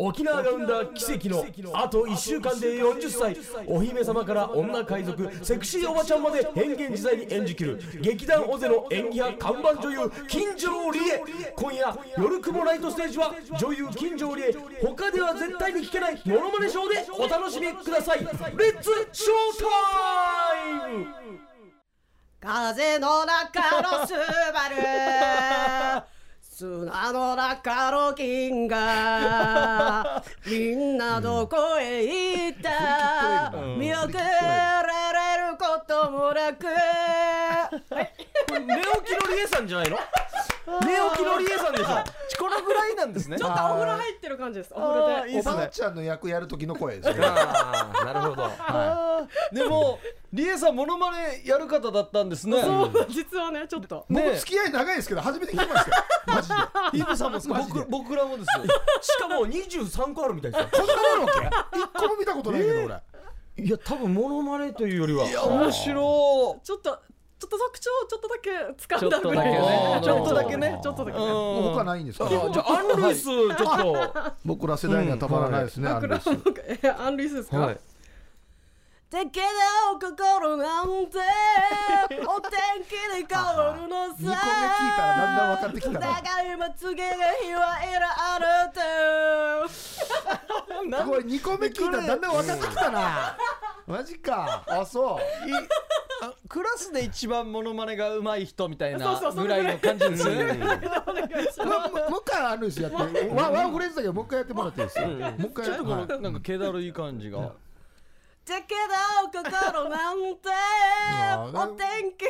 沖縄が生んだ奇跡のあと1週間で40歳。お姫様から女海賊セクシーおばちゃんまで変幻自在に演じきる劇団オゼの演技派看板女優金城理恵。今夜夜雲ナイトステージは女優金城理恵。他では絶対に聞けないモノマネショーでお楽しみください。レッツショータイム！風の中のスバル。砂の中の銀河。みんなどこへ行った、見送られることもなく。これ寝起きのりえさんじゃないの？寝起きのりえさんでしょ。このぐらいなんですね。ちょっとお風呂入ってる感じです。お風呂で。あーいいっすね。おばあちゃんの役やる時の声ですね。ああなるほど。でもリエさんモノマネやる方だったんですね。そう実はねちょっと。ね僕付き合い長いですけど初めて聞きましたよ。マジで。ヒブさんも僕僕らもですよ。しかも23個あるみたいですよ。そんなのあるわけ？一個も見たことないけど俺。いや多分モノマネというよりは。いや面白ちょっとちょっと特徴ちょっとだけ掴んだぐらいね。でちょっとだけね。ちょっとだけね。うん。もう他ないんですか？あじゃあアン・ルイスちょっと。僕ら世代にはたまらないですね、アンルイスえアンリースですか、はいだけど心なんて お天気で変わるのさ。二個目聞いたらだんだん分かってきたな。長いまつげがひわえらあると これ2個目聞いたらだんだん分かってきたな。マジか。あそう。いあクラスで一番モノマネが上手い人みたいなぐらい。の感じですねもももう一回アンルイスやって。ワンワンフレーズだけどもう一回やってもらっていいですよ、もう一回。ちょっとこのはい。なんか気だるい感じがだけど心なんて。お天気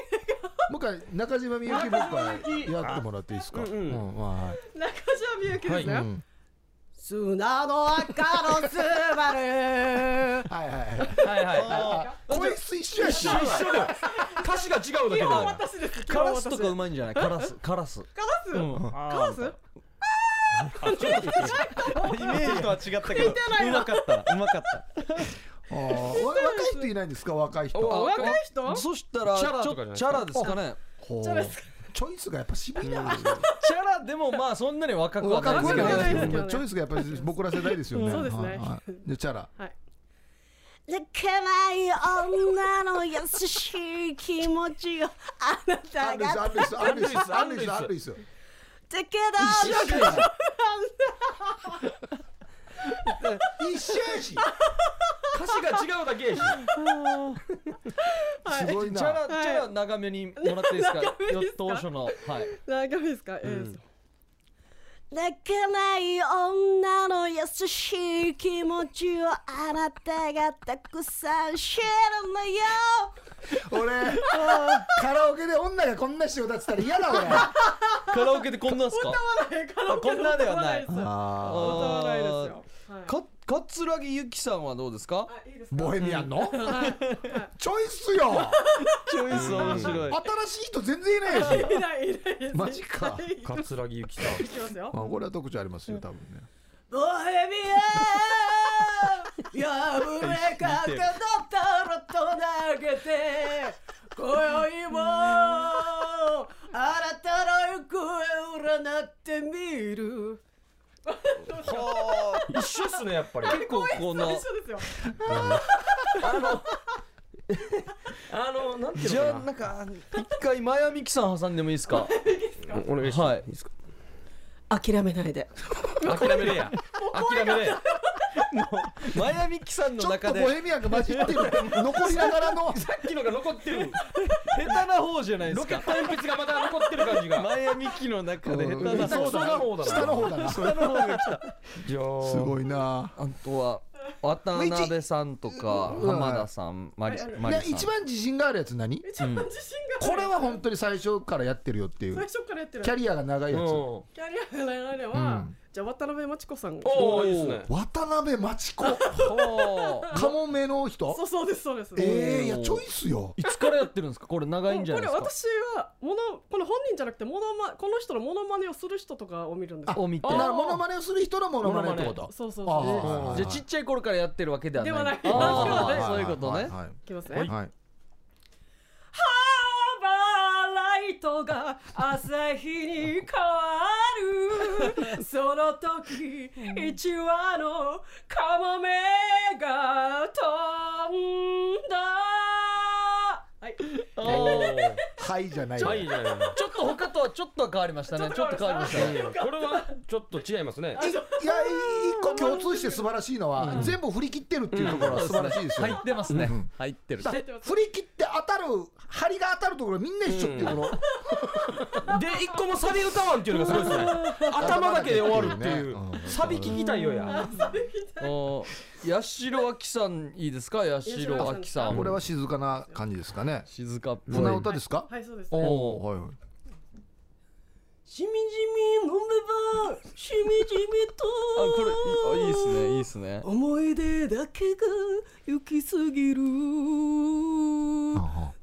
もう一回中島みゆきもう一回やってもらっていいですか、うんはい。中島みゆきですね、うん。砂の赤のスバル。はいはいはい。はいはい。あ声質一緒やし。一緒だよ。歌詞が違うだけで基本私ですカラスとかうカまいんじゃない？カラス。カラス。ラス、うん。カラス？イメージとは違ったけど。うまかった。うまかった若い人いないんですか？若い人。お若い人？そしたらチャラですか。チャラですかチャラですチョイスがやっぱ渋いな、チャラでもまあそんなに若くはない若ですけどね。どチョイスがやっぱり僕ら世代ですよね。そうですね。はい。はいでチャラ。はい。ない女の優しい気持ちをあなアたがアンルイスアンルイスアンルイスアンルイアンルイスだけど一緒やし。歌詞が違うだけやし。すごいな。ラチャラ長めにもらっていいですか？長めですか当初の。はい。大丈夫ですか、えー泣けない女の優しい気持ちをあなたがたくさん知るのよ俺カラオケで女がこんなして歌ってたら嫌だ俺。カラオケでこんなんすか？あこんなではない。歌わあないですよ。はい。か桂木由紀さんはどうですか？あいいですか？ボヘミアンの？チョイスよ。チョイス面白い。新しい人全然いないし。いないいないですマジか。はい。桂木由紀さん。いきますよ。あこれは特徴ありますよ多分ね。ボヘミアン破れかけのタロと投げて今宵もあなたの行方を占ってみる。は一緒っすねやっぱり。あ結構このあのあのなんていうじのかゃあなんか一回マヤミキさん挟んでもいいですか？なお願いします。はい。いいですか？諦めないで。諦めれや諦めれやマヤミキさんちょっの中でとボヘミアンが混じってる。残りながらの。さっきのが残ってる。下手な方じゃないでロすか。ケット鉛筆がまだ残ってる感じが。マヤミキの中で下手な方下手な方だな。下の方だ下の方が来た。ごいな。あとは渡辺さんとかうん。浜田さんマリマリさん。で一番自信があるやつ何？一番自信がこれは本当に最初からやってるよっていう。最初からやってるキャリアが長いやつ。うん。キャリアが長いのは、うんじゃあ渡辺真知子さんおおいいですね。渡辺真知子。カモメの人？そうそうですそうです、えー、いやチョイスよ。いつからやってるんですか？これ長いんじゃないこれですか？私はものこの本人じゃなくてモノマこの人のモノマネをする人とかを見るんですよ。を見て。あだからモノマネをする人のモノマネってこと？そうそうあそう。ー。じゃあちっちゃい頃からやってるわけではない。ではない。そういうことね。はい。いきますね、はいはいハーバーライトが朝日に変わる。その時一羽のカモメが飛んだ。はい。はい じゃないよ。はいじゃないちょっと他とはちょっとは変わりましたね。ちょっと変わりました。ねこれはちょっと違いますね。いや一個共通して素晴らしいのは、全部振り切ってるっていうところは素晴らしいですよ、入ってますね。入ってる。だ振り切たる針が当たるところみんな一緒っていうこの、で一個もサビ歌わんっていうのがすごいですね。頭だけで終わるっていう。うん。サビ聞きたいよや。お八代亜紀さんいいですか？八代亜紀さん。これは静かな感じですかね。静かっぽい。船歌ですか、はいそうですおね。おはいはいしみじみ飲めばしみじみと。あこれいいいいっすねいいっすね。思い出だけが行き過ぎる。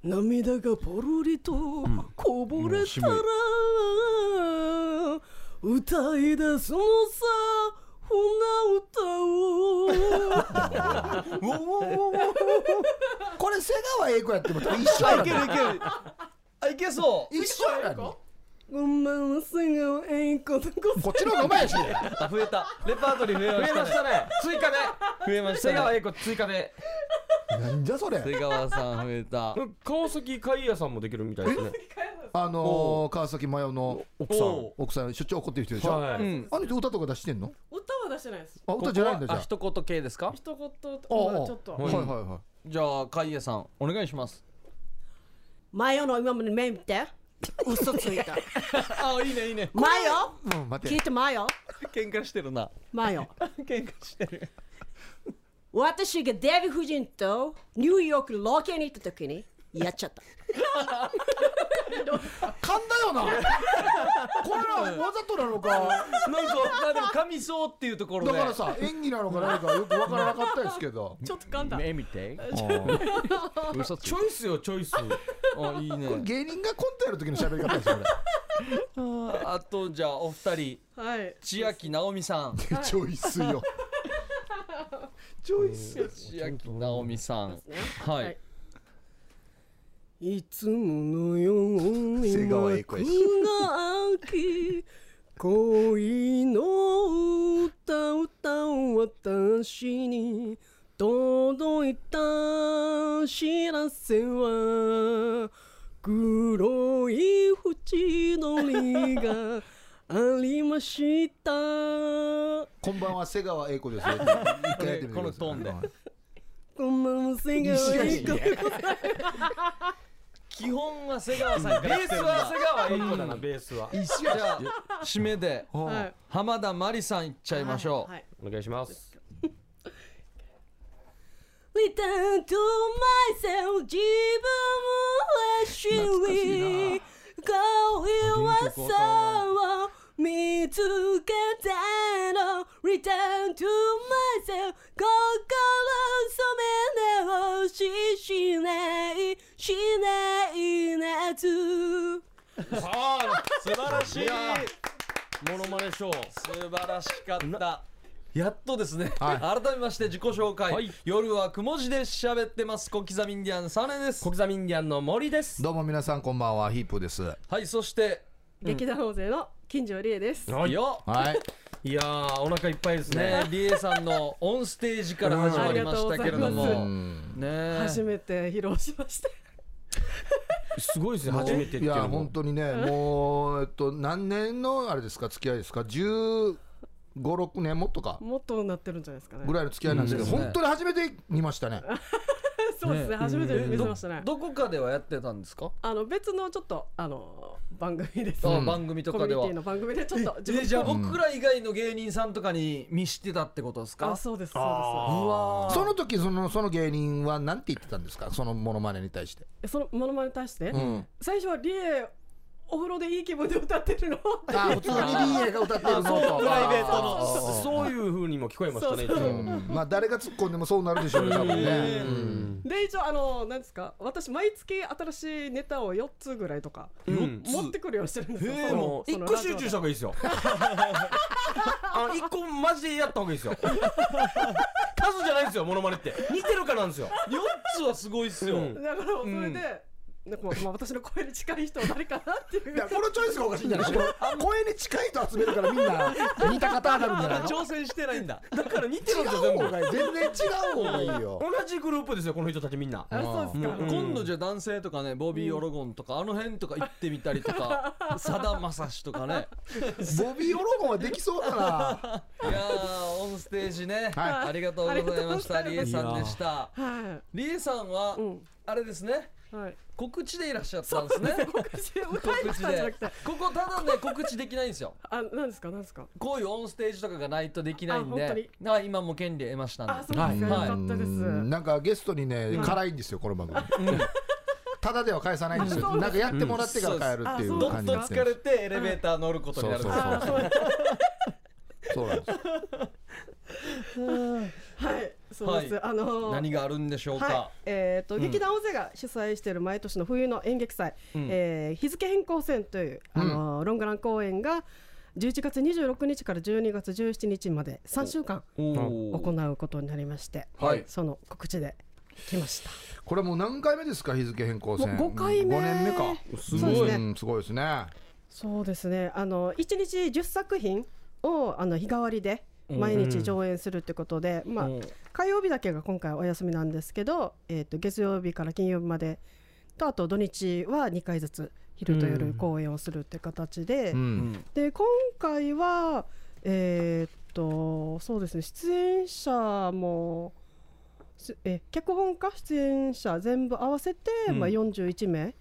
涙がポロリとこぼれたら、歌い出すのさ船歌を。これ瀬川栄子やっても一緒やあいけるいける。あいけそう。一緒やのごめんなさいがえんことここっちの方がうまいやし。あ増えた。レパートリー増えましたね。ましたね。追加で。増えましたね。瀬川栄子追加で。なんじゃそれ。瀬川さん増えた。川崎海也さんもできるみたいですね。あのー、川崎麻世の奥さん。お奥さんしょっちゅう怒ってる人でしょ、はい。うん。あの人歌とか出してんの？歌は出してないです。あ歌じゃないんだじゃあ一言系ですか？一言とああまあちょっと。はいはいはい。じゃあ海江さんお願いします。マヨの今まで目見て嘘ついた。あいいねいいね。マヨうん待て。聞いてマヨ喧嘩してるな。マヨ 喧嘩してる。私がデヴィ夫人とニューヨークのロケに行った時にやっちゃった。噛んだよな。これらわざとなのか。なんかまあでも噛みそうっていうところで。だからさ演技なのか何かよくわからなかったですけど。ちょっと噛んだ。目見てうん。嘘つチョイスよチョイスあいいね。これ芸人がコントやる時の喋り方ですよあとじゃあお二人。はい。千秋直美さん。チョイスよ。チョイス千秋直美さん。はい。い。つものように瀬川栄子やし幕が開き恋の歌歌う私に届いた知らせは黒い縁取りがありました。こんばんは瀬川栄子ですよ。一回やってみてくださいこのトーンで。こんばんは瀬川栄子基本は瀬川さん。ベースは瀬川栄子だなベースは。じゃあ締めで浜田真理さんいっちゃいましょう、はい。お願いします Return to myself 自分を知り恋はさを見つけての。Return to myself 心染め直ししないしない夏さあ素晴らしい。モノマネショー。素晴らしかったやっとですね、はい。改めまして自己紹介、はい。夜はくも字で喋ってます。小刻みインディアンサネです。小刻みインディアンの森です。どうも皆さんこんばんは。ヒープです。はいそして劇団大勢の金城理恵です。はい。よはい。いやーお腹いっぱいですね。ね。リエさんのオンステージから始まりましたけれども。ね初めて披露しました。すごいですね。初めてっていやいうのも。本当にねもうえっと何年のあれですか付き合いですか？1 5 6年もっとか。もっとなってるんじゃないですかね。ぐらいの付き合いなんですけど、うん。本当に初めて見ましたね。そうですね。初めて見せましたね。どこかではやってたんですか、あの別のちょっとあの番組です、あ番組とコかでは。ミュニティの番組でちょっとえじゃあ僕ら以外の芸人さんとかに見してたってことですか？あそうです。そううわー。その時そのその芸人は何て言ってたんですか？そのモノマネに対して、ですそのものまねに対して、うん、最初はリエお風呂でいい気分で歌ってるの？あ普通にリーエが歌ってるのとプライベートのあそういう風にも聞こえましたね。まあ誰が突っ込んでもそうなるでしょうね多分ね、うん。で一応あの何ですか？私毎月新しいネタを4つぐらいとか、うん持ってくるようにしてるんですよ。でそのも一その個集中した方がいいですよ。あの一個マジでやった方がいいですよ。数じゃないんですよモノマネって。似てるかなんですよ。4つはすごいっすよ、うん。だからそれで、なんかまあ私の声に近い人は誰かなっていう。いやこのチョイスがおかしいんじゃない？声に近い人集めるからみんな似た方上がるんじゃないの？挑戦してないんだ。だから似てるんですよ違全部。全然違う方がいいよ。同じグループですよこの人たちみんな。あそうですか、うん。今度じゃあ男性とかねボビー・オロゴンとかあの辺とか行ってみたりとかさだまさしとかね。ボビー・オロゴンはできそうだな。いやステージね、はい。ありがとうございました。ありがとうございますリエさんでした。はリエさんは、うんあれですね。いはい。告知でいらっしゃったんですね。告知歌いましたんじゃなくて。ここただね告知できないんですよ。あなんですか？なんですか？こういうオンステージとかがないとできないんあ本当に？でだから今も権利得ましたんで。あそうですか、はい。よかったです、うん。なんかゲストにね辛いんですよこの番組。ただでは返さないんですよ。なんかやってもらってから帰るっていうどっと感じになって疲れてエレベーター乗ることになるんですよそうなんですはい。そうです、はいあのー何があるんでしょうか、はい、えーと劇団大勢が主催している毎年の冬の演劇祭、えー日付変更戦という、あのーロングラン公演が11月26日から12月17日まで3週間行うことになりまして、はい。その告知で来ました。これもう何回目ですか？日付変更戦。もう5回目。5年目か。すごいですね。うんすごいですね。そうですね。あの1日10作品をあの日替わりで毎日上演するってことで、まあうん。火曜日だけが今回お休みなんですけど、えー、と月曜日から金曜日までとあと土日は2回ずつ昼と夜公演をするって形で、うん。で今回はえーっとそうですね出演者もすえ脚本家出演者全部合わせて、まあ、41名。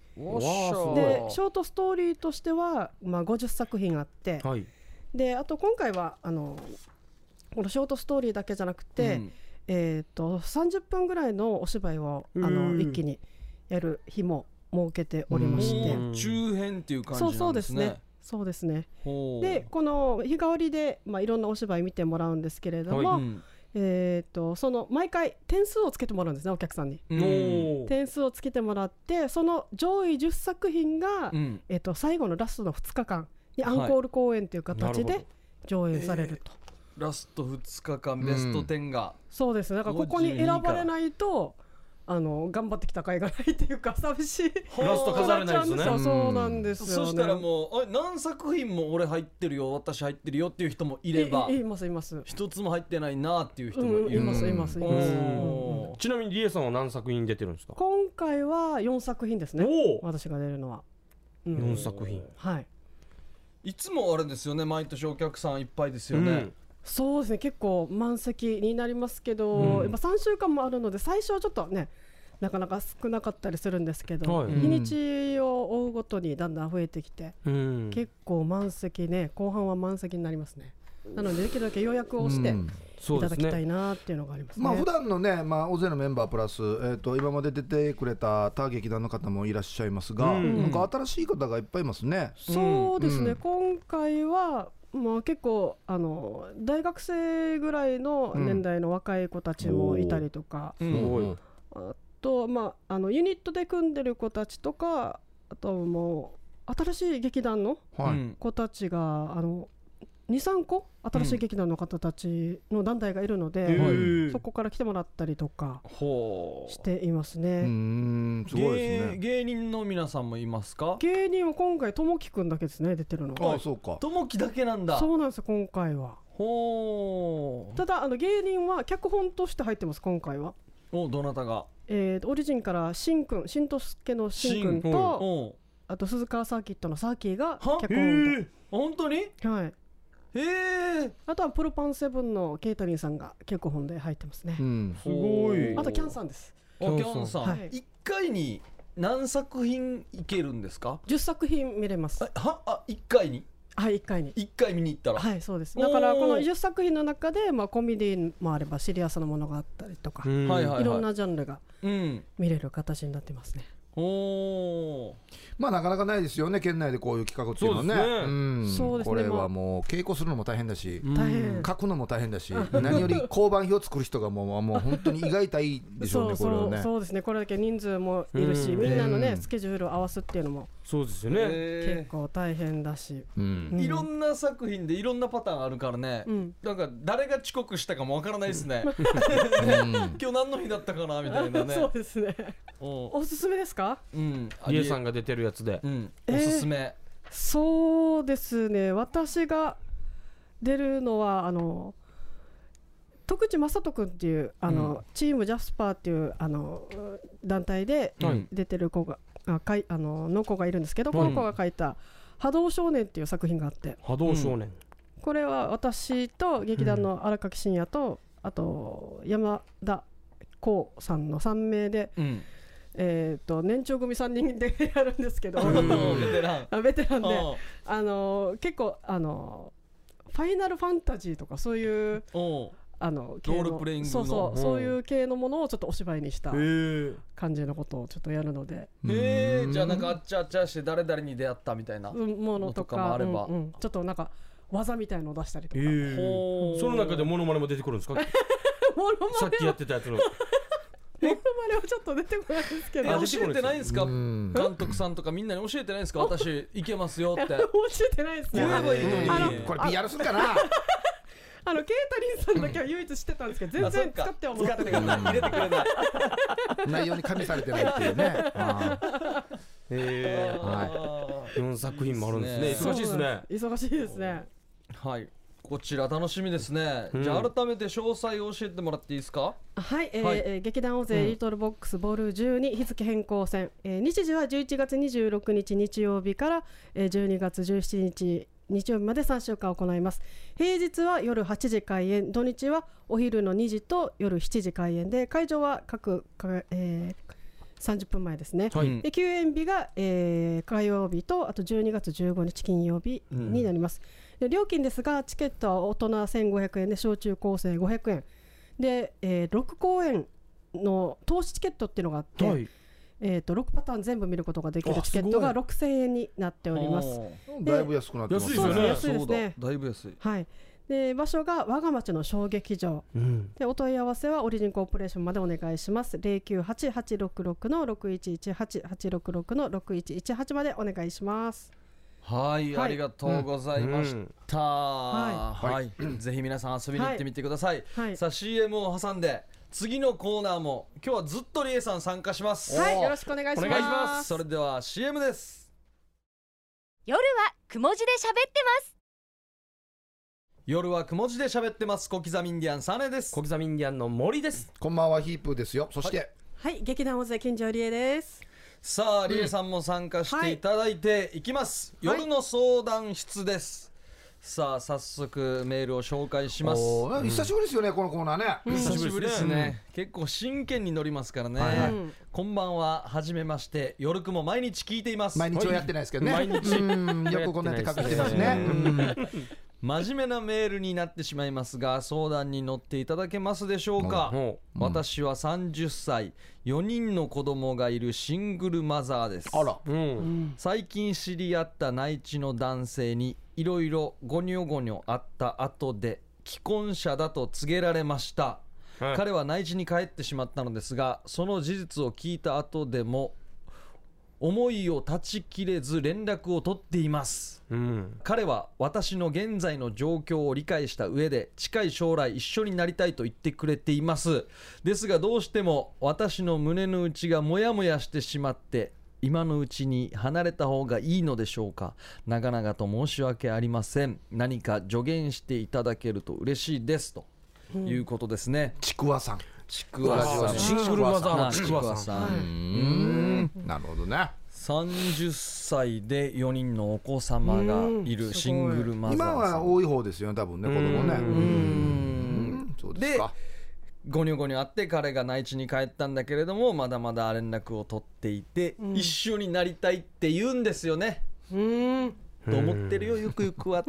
でショートストーリーとしては、まあ、50作品あってはい。であと今回はあのこのショートストーリーだけじゃなくて、うん。えー、と30分ぐらいのお芝居をあうん。の一気にやる日も設けておりまして、うん。中編っていう感じそうなんですね。そうですね。そうですね。でこの日替わりで、まあ、いろんなお芝居見てもらうんですけれども、はうん。えー、とその毎回点数をつけてもらうんですねお客さんに。点数をつけてもらってその上位10作品が、うん。えー、と最後のラストの2日間にアンコール公演という形で上演されると。ラスト2日間ベスト10が、そうです。ねだからここに選ばれないとあの頑張ってきた甲斐がないっていうか 寂しい。ラスト飾れないですね。そうなんですよ、ね、そしたらもうあ何作品も俺入ってるよ私入ってるよっていう人もいればいいいますいます。一つも入ってないなっていう人うんいもいる、ますいますいます、おーちなみにリエさんは何作品出てるんですか？今回は4作品ですね。私が出るのは、うん4作品はい。いつもあれですよね毎年お客さんいっぱいですよね、そうですね結構満席になりますけど、うん。やっぱ3週間もあるので最初はちょっとねなかなか少なかったりするんですけど、はい。日にちを追うごとにだんだん増えてきて、うん。結構満席ね後半は満席になりますね。なのでできるだけ予約をしてうん。いただきたいなっていうのがありますね。まあ普段のね、まあ、大勢のメンバープラス、えー、と今まで出てくれた他劇団の方もいらっしゃいますが、うん。なんか新しい方がいっぱいいますね。そうですね、うん。今回は、まあ、結構あの大学生ぐらいの年代の若い子たちもいたりとか、うん。すごいうん。あと、まあ、あのユニットで組んでる子たちとかあともう新しい劇団の子たちがあの23個？新しい劇団の方たちの団体がいるので、へーそこから来てもらったりとかほう。していますうね。んすごいです芸ね。芸人の皆さんもいますか？芸人は今回ともきくんだけですね出てるのああそうか。ともきだけなんだ。そうなんですよ今回は。ほう。ただあの芸人は脚本として入ってます今回は、おどなたが？えーとオリジンからしんくんしんとすけのしんくん。とあと鈴川サーキットのサーキーがは？脚へ本え本当に？で、はい、へえあとはプロパンセブンのケイタリンさんが脚本で入ってますね。う、ん。すごい。あとキャンさんです。あキャンさん、はい。一回に何作品いけるんですか？10作品見れます。あは？あ一回に？はい1回に。一回見に行ったら、はいそうです。だからこの10作品の中で、まあ、コメディもあればシリアスなものがあったりとか、うん。はいはい。いろんなジャンルがうん。見れる形になってますねおー。まあなかなかないですよね県内でこういう企画っていうのはね。これはもう稽古するのも大変だし。大変。書くのも大変だし。何より交番表作る人がもうもう本当に胃が痛いでしょうねこれはそうそうね。そうですね。これだけ人数もいるしうん。みんなのね、うん。スケジュールを合わすっていうのもそうですよね、へ結構大変だし、うん。ーいろんな作品でいろんなパターンあるからね、うん、なんか誰が遅刻したかもわからないですね。うん。今日何の日だったかなみたいなね。そうですね。うん。おすすめですか？うん。リエさんが出てるやつで。うん。えー。おすすめ。そうですね。私が出るのはあの徳地正人君っていうあの、うん。チームジャスパーっていうあの団体ではい。出てる子が、あかいあのの子がいるんですけど、この子が書いた「波動少年」っていう作品があって。波動少年、これは私と劇団の荒垣真也と、あと山田光さんの3名で、うん。えー、と年長組3人でやるんですけど、ベテラン。あベテランで。うん。あのー結構あのーファイナルファンタジーとかそういううんあの系のロールプレイングの。そうそう、うん。そういう系のものをちょっとお芝居にした感じのことをちょっとやるので、へえ。じゃあなんかあっちゃあっちゃして誰々に出会ったみたいなうん。ものととかかもあれば。うんうん。ちょっとなんか技みたいのを出したりとへか、その中でモノマネも出てくるんですか？モノマさっきやってたやつの。モノマネはちょっと出てこないですけえど。あ教教えてないんですか？うん。監督さんとかみんなに教えてないんですか？私いけますよって。えてないですね。言えばいいのに。あのこれ PR するかな？あのケイタリンさんだけは唯一知ってたんですけど全然使ってはもらってなかった入れてくれない。内容に加味されてないっていうね。あへえは4作品もあるんですね。忙しいですね。忙しいですね。はい。こちら楽しみですね、うん。じゃあ改めて詳細を教えてもらっていいですか？はい、えーはい。えー劇団大勢リトルボックスボール12日付変更戦、えー日時は11月26日日曜日から、えー12月17日日曜日まで3週間行います。平日は夜8時開演土日はお昼の2時と夜7時開演で会場は各、かえー30分前ですね、はい。うんで休演日が、えー火曜日とあと12月15日金曜日になります、で料金ですがチケットは大人1500円で小中高生500円。で、えー6公演の投資チケットっていうのがあって、はいえー、と6パターン全部見ることができるあチケットがす6000円になっております。だいぶ安くなってます。安いですよね。安いですね。そうだ。だいぶ安い。はい、で場所が我が町の小劇場。うん。でお問い合わせはオリジンコーポレーションまでお願いします。098866の611886の6118までお願いします。はい、はい。ありがとうございました、ははい、ぜひ皆さん遊びに行ってみてください、はい。さあ CM を挟んで次のコーナーも今日はずっとリエさん参加します。はいよろしくお願いします。お願いします。それでは CM です。夜はくも字で喋ってます。夜はくも字で喋ってます。小刻みインディアンサネです。小刻みインディアンの森です。こんばんはヒープーですよ。そして。はい劇団大勢金城理恵です。さあリエさんも参加していただいていきます、はい。夜の相談室ですさあ早速メールを紹介します。久しぶりですよねこのコーナーね。久しぶりです久しぶりね、結構真剣に乗りますからね、はいはい。うんこんばんははじめまして。夜くも毎日聞いています。毎日はやってないですけどね。毎日。うん。よくこんなやって隠してますね。うん。真面目なメールになってしまいますが相談に乗っていただけますでしょうか、ほ私は30歳4人の子供がいるシングルマザーです。あら。ううん。最近知り合った内地の男性にいろいろゴニョゴニョあった後で既婚者だと告げられました、はい。彼は内地に帰ってしまったのですがその事実を聞いた後でも思いを断ち切れず連絡を取っています。うん。彼は私の現在の状況を理解した上で近い将来一緒になりたいと言ってくれています。ですがどうしても私の胸の内がモヤモヤしてしまって今のうちに離れた方がいいのでしょうか？長々と申し訳ありません。何か助言していただけると嬉しいですということですね、ちくわさん。ちくわさん。シングルマザーのちくわさん。わさん、うん。なるほどね。30歳で4人のお子様がいるシングルマザーさん。今は多い方ですよね多分ね子供ね。うん。そうですかゴニョゴニョあって彼が内地に帰ったんだけれどもまだまだ連絡を取っていて、一緒になりたいって言うんですよね、うん。と思ってるよゆくゆくは。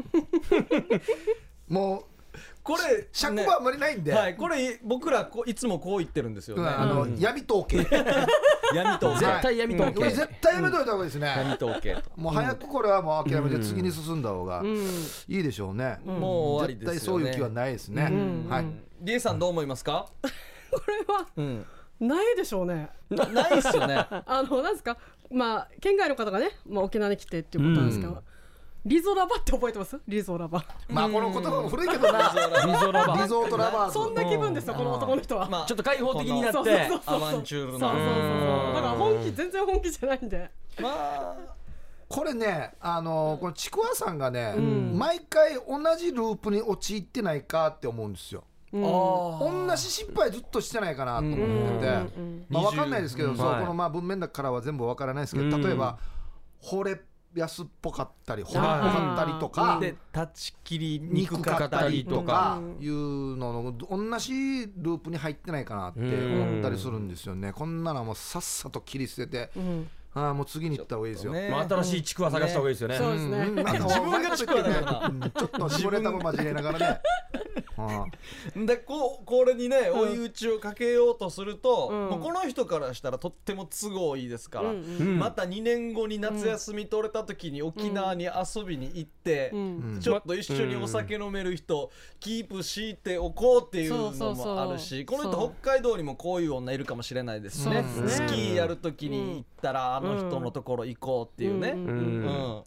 もうこれ尺はあんまりないんで、はいこれ僕らこういつもこう言ってるんですよね、あの闇統計。闇統計。絶対闇統計。これ絶対やめといた方がいいですね、闇統計と。もう早くこれはもう諦めて次に進んだ方がうん。いいでしょうね、もう終わり絶ですよね。対そういう気はないですね、うん。はいリエさんどう思いますか？これはうん。ないでしょうね。なないっすよね。あのなんですか？まあ県外の方がね、まあ、沖縄に来てっていうことなんですけど、リゾラバって覚えてます？リゾラバ。まあこの言葉も古いけどな。リゾラバ。リゾートラバそんな気分ですよこの男の人は、まあちょっと開放的になって。そうそうそうそう。アバンチュールな。そうそうそうそう。だから本気全然本気じゃないんで。まあ。これねあのこのちくわさんがね、ん。毎回同じループに陥ってないかって思うんですようん。あ同じ失敗ずっとしてないかなと思ってて、うんまあ、分かんないですけど、そうこのまあ文面だからは全部分からないですけど、うん。例えば惚れ安っぽかったり惚れっぽはいかったりとか、で断ち切りに憎くかったたりりとか。いうのの同じループに入ってないかなって思ったりするん。ですよね、こん。なのはもうさっさと切り捨てて、うん。ああもう次に行った方がいいですよ。ねまあ、新しいちくわ探した方がいいですよねそうですねうん。なん。か自分がちくわだからちょっと絞れたも交えながらね。あ でこうこれにね追い打ちをかけようとすると、うん。もうこの人からしたらとっても都合いいですから、うんうんまた2年後に夏休み取れた時に沖縄に遊びに行って、うん。うん。ちょっと一緒にお酒飲める人キープしておこうっていうのもあるしこの人そう。北海道にもこういう女いるかもしれないですしねね。スキーやる時に行ったらあの人のところ行こうっていうね。うん。うん。うん。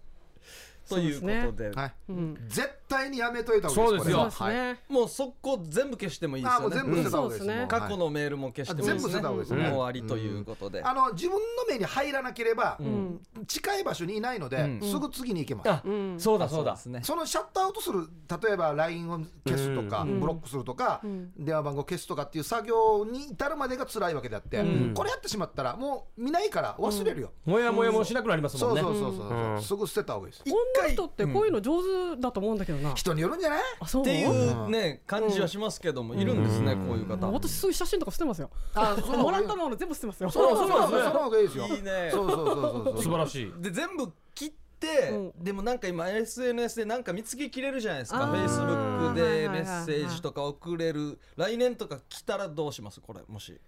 ということで。はい。うん。絶対にやめといた方がいいですそうですよ。そうですね、もう速攻全部消してもいいですよね。あもう全部捨てた方がいいですね。過去のメールも消してもいいですね。あ全部捨てた方がいいですね。終わりということで。あの自分の目に入らなければ、ん。近い場所にいないので、うん。すぐ次に行けます、あ、うん。そうだそうだ。ですね。そのシャットアウトする例えば LINE を消すとか、うん。ブロックするとか、ん。電話番号消すとかっていう作業に至るまでが辛いわけであって、ん。これやってしまったらもう見ないから忘れるよ、もやもやもしなくなりますもそうんねそうそうそう、うん。すぐ捨てた方がいいです。女の人ってこういうの上手だと思うんだけどな、人によるんじゃない？あそう？っていうね感じはしますけどもいるんですねこういう方。私すぐ写真とか捨てますよ。あそもらったもの全部捨てますよ。そうそうそうそうその方がいいですよ。いいね。そうそうそうそうそう。素晴らしい。で全部切って、うでもなんか今 SNS でなんか見つけきれるじゃないですか。あー。Facebook はいではいはいメッセージとか送れる。来年とか来たらどうします？これもし。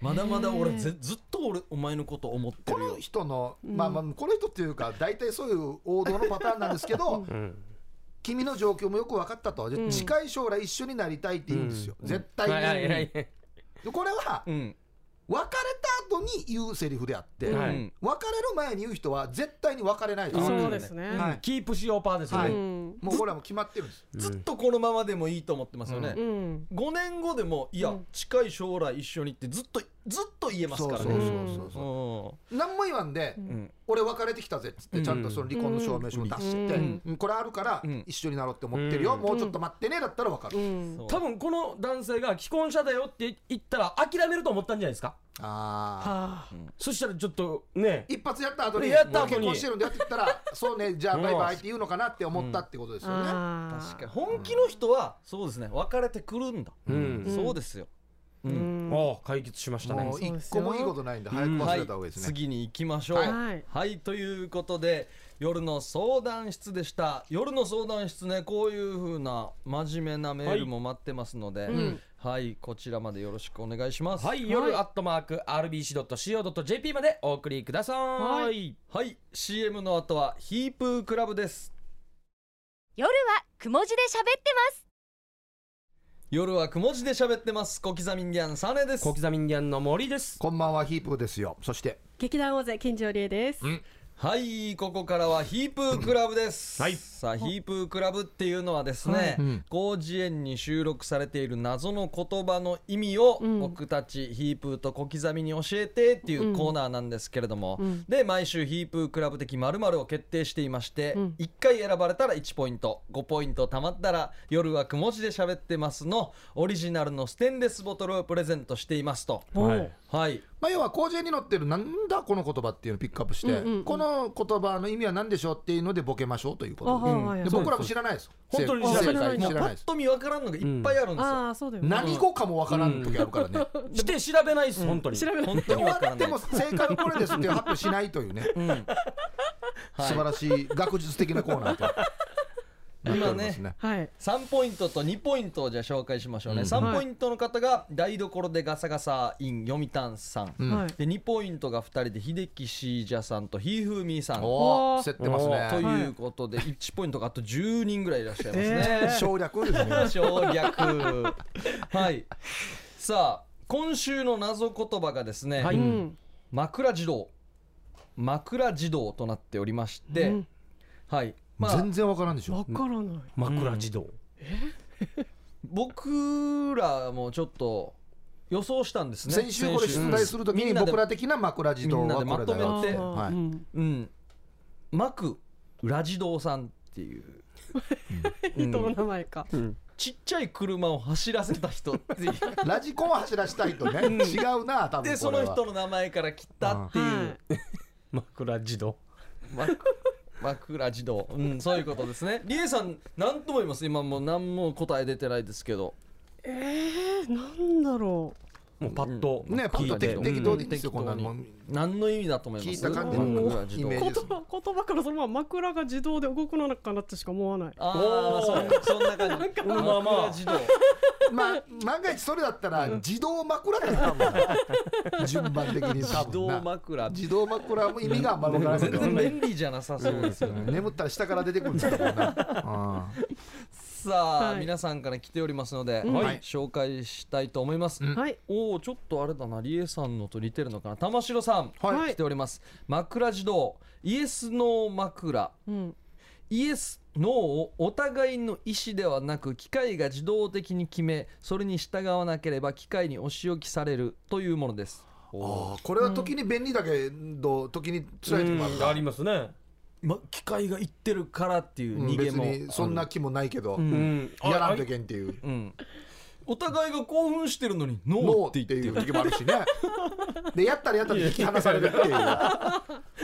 まだまだ俺ぜずっと俺お前のこと思ってこのるよ人の、まあまあこの人っていうか大体そういう王道のパターンなんですけど、うん君の状況もよく分かったと、で近い将来一緒になりたいって言うんですよ、絶対に、はいはいはい。でこれはうん。別れた後に言うセリフであって、はい。うん。別れる前に言う人は絶対に別れないです、そうですね、はい。キープしようパーですよはい。ねうん。もうこれはもう決まってるんです、ずっとこのままでもいいと思ってますよね、うん。5年後でもいや、うん。近い将来一緒にってずっとずっと言えますからね。何も言わんで、ん。俺別れてきたぜっつってちゃんとその離婚の証明書も出して、これあるからうん。一緒になろうって思ってるよ、うん。もうちょっと待ってねだったら分かる、多分この男性が既婚者だよって言ったら諦めると思ったんじゃないですか。ああはあ。そしたらちょっとね。一発やった後にやった後に。結婚してるんだよって言ったらそうねじゃあバイバイって言うのかなって思ったってことですよね、確かに。本気の人はそうですね。別れてくるんだ、うん。そうですよ、ううん。んああ解決しましたね。もう一個もいいことないんで早く忘れた方がいいですね、次に行きましょう。はい。はい。はい。ということで夜の相談室でした。夜の相談室ねこういう風な真面目なメールも待ってますので、はい、こちらまでよろしくお願いします。はい。夜アットマーク RBC.CO.JP までお送りください。ははい。CM の後はヒープークラブです。夜はくも字で喋ってます夜はくも字で喋ってます。小刻みインディアンサネです。小刻みインディアンの森です。こんばんはヒープーですよ。そして。劇団大勢金城理恵です、はいここからはヒープークラブです、はい。さあヒープークラブっていうのはですね、うん。広辞苑に収録されている謎の言葉の意味をうん。僕たちヒープーと小刻みに教えてっていうコーナーなんですけれども、うん。で毎週ヒープークラブ的〇〇を決定していまして、うん。1回選ばれたら1ポイント5ポイント貯まったら夜はくも字で喋ってますのオリジナルのステンレスボトルをプレゼントしていますと。はいはいまあ、要は広辞苑に載ってるなんだこの言葉っていうのをピックアップして、うんうんうん。この言葉の意味は何でしょうっていうのでボケましょうということ。であはいはいで僕らも知らないです本当に正知らない。正解知らないです。パッと見わからんのがいっぱいあるんですよ、うだよね。何語かもわからん時あるからね、して調べないです本当に。調べない。本当で終にわからないわっても正解はこれですっていう発表しないというね、素晴らしい学術的なコーナーとなっておりますね。はい。3ポイントと2ポイントをじゃあ紹介しましょうね、うん。3ポイントの方が台所でガサガサイン読谷さん、うん。はい。で2ポイントが2人で秀樹シージャさんとひーふーみーさん。とおお競ってますね。い。うことで1ポイントがあと10人ぐらいいらっしゃいますね、え省略ですね。省略。はい。さあ今週の謎言葉がですね、はい。うん。枕自動。枕自動となっておりまして、うん。はいまあ全然わからんでしょ。わからない。枕自動。僕らもちょっと予想したんですね。先週これ出題するときにみんなで僕ら的な枕自動はこれだみんなでよまとめて。はい。うん。うん。枕自動さんっていう、う ん人の名前か。ちっちゃい車を走らせた人っていう。ラジコンを走らしたいとね違うな多分でその人の名前から来たっていう、はい。枕自動枕枕自動、うん、そういうことですね。リエさん何と思います。今もう何も答え出てないですけど。えー、なんだろもうパッとねパッと適適当でいいん。ですよ適当に。こんなのも何の意味だと思います？聞いた感じの言葉言葉からそのまま枕が自動で動くのかなってしか思わない。ああそんそんな感じ。まあまあ。枕自動まあ 万が一それだったら自動枕だよ多分順番的に多自動枕。自動枕も意味があんまりわからない全然便利じゃなさそうですよね。眠ったら下から出てくるんですよなさあ、はい。皆さんから来ておりますので、はい紹介したいと思います、うん。はい。おおちょっとあれだなリエさんのと似てるのかな。玉城さん、はい。来ております。枕自動。イエスノー枕。うん。イエスノーをお互いの意思ではなく機械が自動的に決めそれに従わなければ機械にお仕置きされるというものです。あーこれは時に便利だけど時に辛い時もあるうん。ありますねま、機械が言ってるからっていううん別逃げも、にそんな気もないけどうん。うん。やらんとけんっていう。うん、お互いが興奮してるのにノノーってて。言ってるいう時もあるしね。でやったらやったら引き離されるっていう。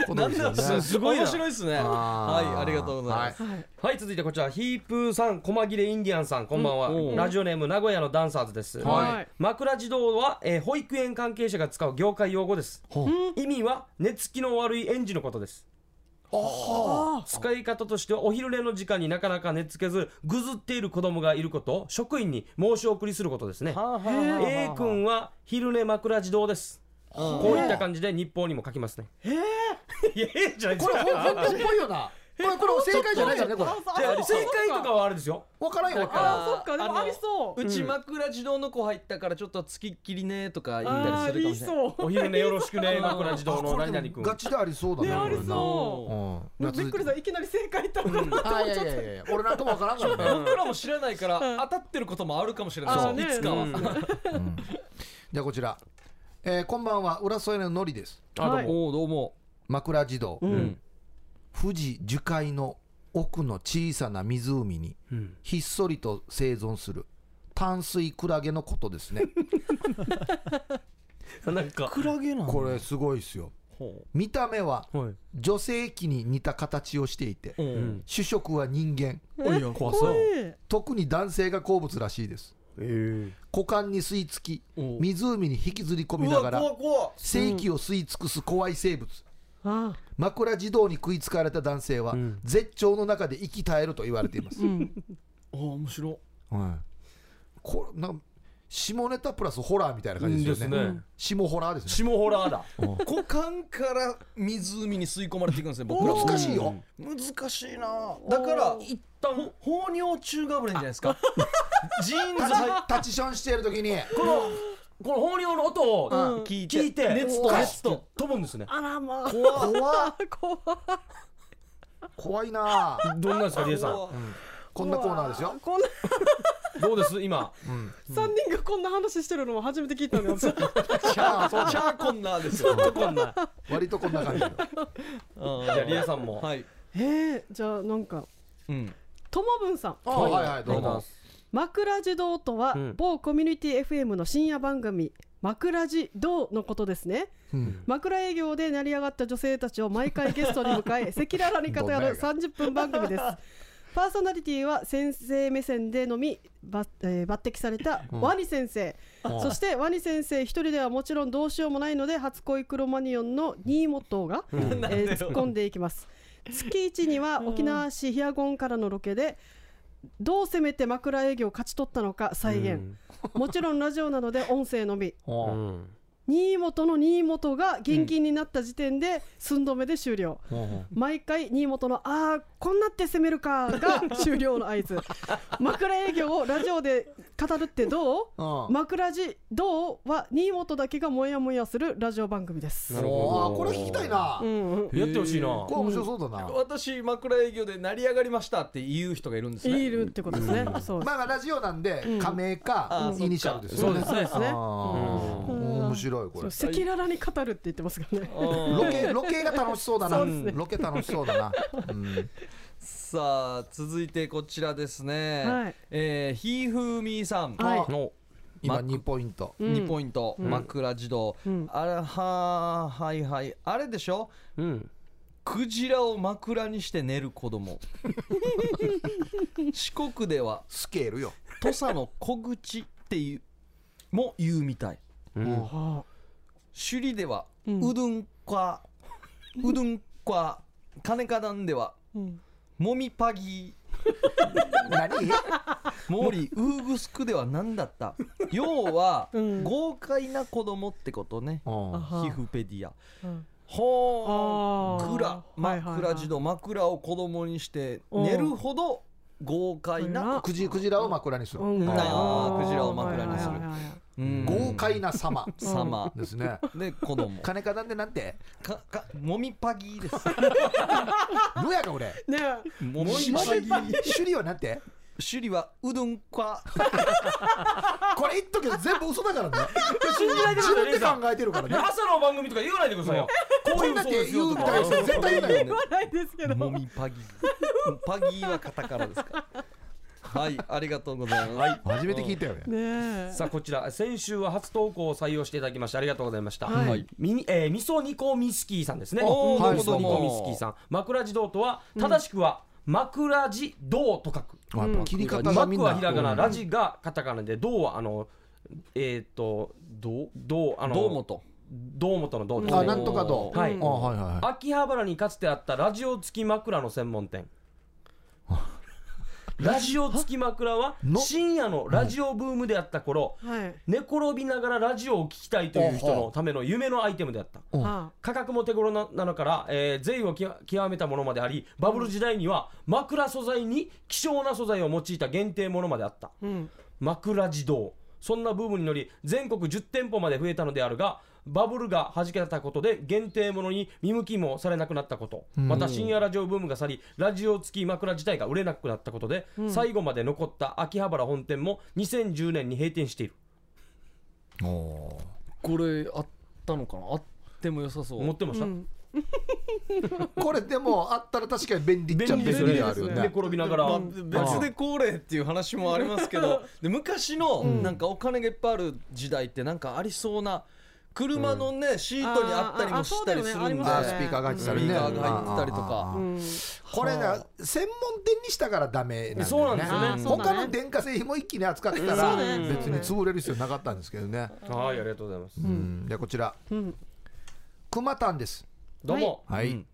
ことなんですよね。だすすごいな。面白いですね。あはいーありがとうございます、はい。はい続いてこちらヒープーさん細切れインディアンさんこんばんは、うんラジオネーム名古屋のダンサーズです、はい。枕自動は、えー保育園関係者が使う業界用語です。意味は寝つきの悪い園児のことです。あ使い方としてはお昼寝の時間になかなか寝つけずぐずっている子供がいることを職員に申し送りすることですね。A 君は昼寝枕自動ですこういった感じで日報にも書きますね。え えじゃないですこれ本当っぽいよなこれこれ正解じゃないからねこれ。正解とかはあれですよ分からんよ。分かあそっか。でもありそう。うち枕自動の子入ったからちょっとつきっきりねとか言ったりするかもしれないそう。お昼寝よろしくね 枕自動の何々君。ガチでありそうだね。ねありこそう。びっくりしたいきなり正解言ったのかなとあいやい思っちゃった。やいや俺なんかも分からんからね。僕らも知らないから当たってることもあるかもしれない。いつかは、うん。じゃあこちら。えーこんばんは。浦添ののりです。あどうも、どうも。枕自動うん富士樹海の奥の小さな湖にうん。ひっそりと生存する淡水クラゲのことですね。なんか。クラゲなのこれすごいですよ。ほ見た目ははい。女性器に似た形をしていて主食は人間。特に男性が好物らしいです。え。股間に吸い付き湖に引きずり込みながら性器を吸い尽くす怖い生物。あ枕自動に食いつかれた男性はうん。絶頂の中で息絶えると言われています、うん。あー面白。いはい、これなんか下ネタプラスホラーみたいな感じですよね。ね。下ホラーですね。下ホラーだ。股間から湖に吸い込まれていくんですね僕ら。難しいよ。難しいな。だから一旦。放尿中ガブレンじゃないですか。ジーンズ入っタッチションしている時に。このこの放尿の音をうん。聞いて熱と熱と飛ぶんですね。あらまあ怖っ。怖っ。怖い怖いなあ。どんなんですかリエさん？こんなコーナーですよ、こんな。どうです？今。うん、三人がこんな話してるのも初めて聞いたんだよ私ああそう。チャーコンナーですよ。こんな割とこんな感じじじゃあリエさんも。はい。えー、じゃあなんかうん。ともぶんさん。あはいはい。どうも枕自動とは、うん。某コミュニティ FM の深夜番組枕自動のことですね。うん。枕営業で成り上がった女性たちを毎回ゲストに迎え 赤裸々に語る30分番組です。パーソナリティは先生目線でのみば、えー抜擢されたワニ先生、そしてワニ先生一人ではもちろんどうしようもないので初恋クロマニオンのニーモットーが、えー突っ込んでいきます。月一には沖縄市ヒアゴンからのロケでどう攻めて枕営業を勝ち取ったのか再現、もちろんラジオなので音声のみ。うん新本の新本が現金になった時点で寸止めで終了、毎回新本のあーこんなって攻めるかが 終了の合図。枕営業をラジオで語るってどう？うん。枕地どうは新本だけがモヤモヤするラジオ番組です。なるほど。あーこれ聞きたいな、うんうん。やってほしいなこれ面白そうだな、私枕営業で成り上がりましたって言う人がいるんですね。いるってことですね、そうまあまあラジオなんで仮名かイニシャルですよね。そうですね。ですね。あー。面白いこれ。赤裸々に語るって言ってますからね。ロケロケが楽しそうだな。ね。ロケ楽しそうだな、うん。さあ続いてこちらですね、はい。えーひーふーみーさん、はい。の今2ポイント、うん。2ポイント、枕児童、うん。あれはーはいはい。あれでしょ？うん。クジラを枕にして寝る子供。四国では。スケールよ。土佐の小口っていうも言うみたい。うん。は首里では、ううんどんかうどんか金かなんではあうん。もみパギ何？モーリーウーグスクでは何だった？要は、うん。豪快な子供ってことね。ヒフペディア。うん。ほあー。ー蔵。はいはいはい。枕児童枕を子供にしてう。ん寝るほど豪快なクジクジラを枕にする、うん。あーー。クジラを枕にする。豪快な様。様。ですね。で子供。金かなんでなんて？かかもみパギです。どやか俺ねもみ首パギ里はなんて？首里はうどんか。これ言っとくけど全部嘘だからね。信じないでください自分で考えてるからね。朝の番組とか言わないでくださいよ。こういう嘘ですよとか。こんだけ言うみたいです絶対言うなよ言わないですけど。もみパギパギはカタカナですかはいありがとうございます、初めて聞いたよね。ねえ。さあこちら先週は初投稿を採用していただきましてありがとうございました、はい。はい。ミニえー、みそニコミスキーさんですね。みそニどうもコミスキーさん。枕児童とは正しくは枕児童と書く。切り方がみんな。マクはひらがな、うん。ラジがカタカナで、童はあのえっ、とどう童あのどうもと堂本の童ですね。あなんとかどうはい。あはいはいはい。秋葉原にかつてあったラジオ付き枕の専門店。ラジオ付き枕はの？深夜のラジオブームであった頃、はい。寝転びながらラジオを聞きたいという人のための夢のアイテムであった。うんは価格も手頃ななのから、えー、税を極極めたものまでありバブル時代には枕素材に希少な素材を用いた限定ものまであった。うん。枕自動。そんなブームに乗り全国10店舗まで増えたのであるがバブルが弾けたことで限定ものに見向きもされなくなったこと。また深夜ラジオブームが去りラジオ付き枕自体が売れなくなったことで、最後まで残った秋葉原本店も2010年に閉店している。これあったのかな？あっても良さそう。思ってました、うん。これでもあったら確かに便利っちゃ便利便利ですよね。であるよ寝ね転びながら、まあ、別でこれっていう話もありますけど で昔のなんかお金がいっぱいある時代ってなんかありそうな車のねシートにあったりもしたりするんで。スピーカーが入ってたりね。スピーカーが入ってたりとか。これね専門店にしたからダメなんだよね。そうなんですよね。他の電化製品も一気に扱ってたそら別に潰れる必要なかったんですけどね。はいありがとうございます、うん。でこちら。うん。くまたんです。どうも、はい、うん。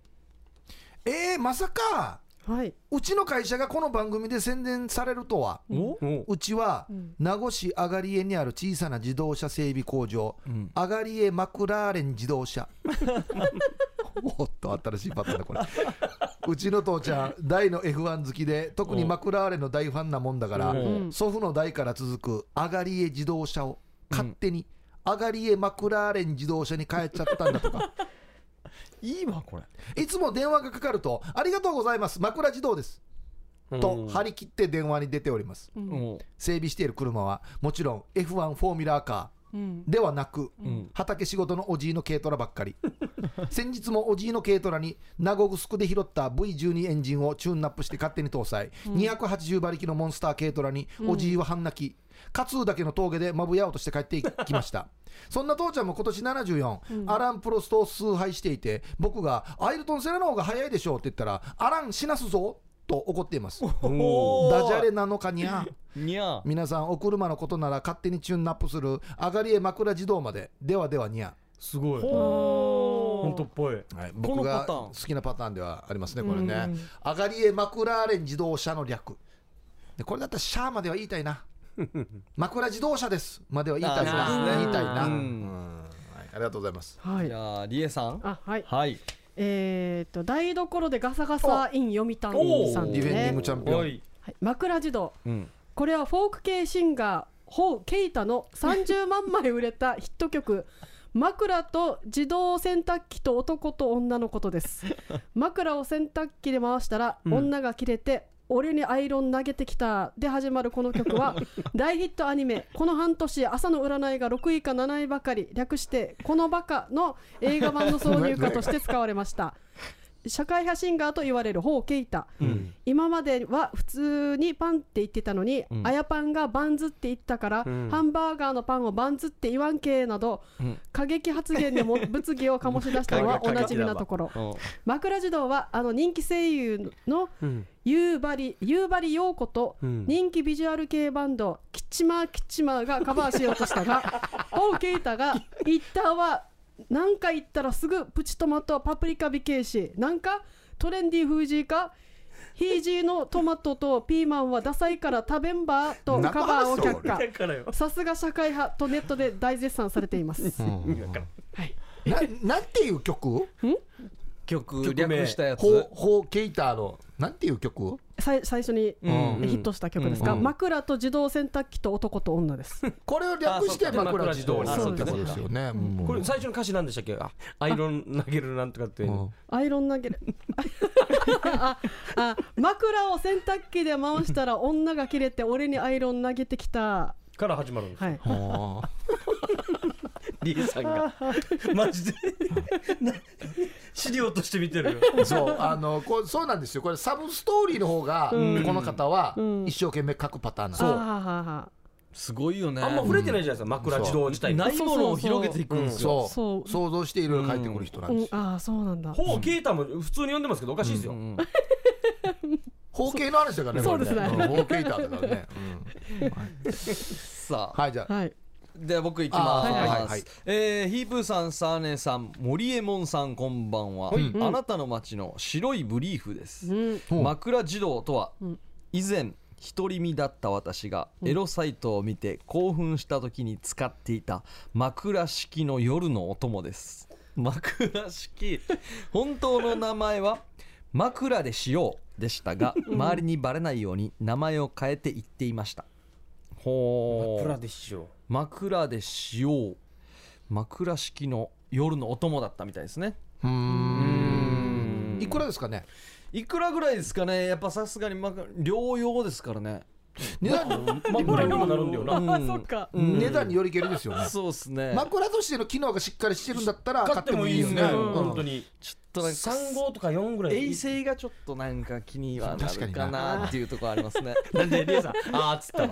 えー、まさかはい。うちの会社がこの番組で宣伝されるとはうちはん。名護市あがりえにある小さな自動車整備工場、ん。あがりえマクラーレン自動車。おっと新しいパターンだこれ。うちの父ちゃん大の F1 好きで特にマクラーレンの大ファンなもんだからうん。祖父の代から続くあがりえ自動車を勝手にあがりえマクラーレン自動車に変えちゃったんだとか いいわこれ。いつも電話がかかると「ありがとうございます。枕自動です」と張り切って電話に出ております。もう整備している車はもちろん F1 フォーミュラーカうん。ーではなく、ん。畑仕事のおじいの軽トラばっかり。先日もおじいの軽トラに名護グスクで拾った V12 エンジンをチューンナップして勝手に搭載、280馬力のモンスター軽トラにおじいは半泣き、カツーだけの峠でまぶやおうとして帰ってきました。そんな父ちゃんも今年74、アランプロストを崇拝していて僕がアイルトンセラの方が早いでしょうって言ったらアラン死なすぞと怒っています。おダジャレなのかにゃにゃ皆さんお車のことなら勝手にチューンナップする上がりえ枕自動まで。ではではにゃ、すごい。ほ本当っぽい。はい、僕が好きなパターンではありますねこれね。うん上がりえマクラーレン自動車の略。でこれだったらシャーまでは言いたいな 枕自動車ですまでは言いたいな。言いたいな、うん。うん。はいありがとうございます。はい。じゃあリエさん。あはい。はい。えー、と台所でガサガサイン読谷さんですね。ディフェンディング、チャンピオン。はい。はい、枕児童うん。これはフォーク系シンガーホウ・ケイタの30万枚売れたヒット曲「枕と自動洗濯機と男と女のことです。枕を洗濯機で回したら、女が切れて俺にアイロン投げてきたで始まるこの曲は 大ヒットアニメこの半年朝の占いが6位か7位ばかり略してこのバカの映画版の挿入歌として使われました。社会派シンガーと言われるホウ・ケイタ、今までは普通にパンって言ってたのに、ん。あやパンがバンズって言ったから、ん。ハンバーガーのパンをバンズって言わんけなど、ん。過激発言でも物議を醸し出したのはおなじみなところ。うん。枕児童はあの人気声優のうん夕張夕張陽子とうん。人気ビジュアル系バンドキッチマーキッチマーがカバーしようとしたが ホウ・ケイタが言ったはなんか言ったらすぐプチトマトパプリカ美形しなんかトレンディーフージーかヒージーのトマトとピーマンはダサいから食べんばとカバーを却下。さすが社会派とネットで大絶賛されています、はい、ななんていう曲？曲略したやつ。ホーホーケイターのなんていう曲さい最初に、うん。ヒットした曲です。か、うん。枕と自動洗濯機と男と女です。これを略して枕自動ことですよね。うん。これ最初の歌詞なんでしたっけ？あアイロン投げるなんとかってアイロン投げる。ああ枕を洗濯機で回したら女が切れて俺にアイロン投げてきた。から始まるんですはい。はあリエさんが。マジで？な 資料として見てるよ。そうあのこうそうなんですよ。これサブストーリーの方が、うん。この方はうん。一生懸命書くパターンなんです。すごいよね。あんま触れてないじゃないですか枕自動自体にないものを広げていくんですよ。そう。そう。想像していろいろ書いてくる人なんです、うん、ああそうなんだ。ほうケイタも普通に読んでますけどおかしいですよ、うん。包茎の話だからねそうですね。包茎だからね、さあう。んはいじゃあ。はいでは僕いきます、はいはいはい。えーヒープーさんサーネさん森エモンさんこんばんは、はい。あなたの街の白いブリーフです、うん。う。ん枕児童とは、ん。以前独り身だった私がエロサイトを見て興奮した時に使っていた枕式の夜のお供です。枕式。本当の名前は枕でしようでしたが周りにバレないように名前を変えて言っていました。ほう枕でしょ枕でしよう。枕式の夜のお供だったみたいですね。うん。んいくらですかね？いくらぐらいですかね？やっぱさすがにま療養ですからね。値段枕にもなるんだよな、う んあそっか。うん。値段によりけりですよね。そうっすね。枕としての機能がしっかりしてるんだったら買買ってもいいよね。もいいですね、うん。本当に。ちょっとなんか3号とか4ぐらい衛生がちょっとなんか気にはなるかなっていうところありますね。なんでリエさんあーっつったわ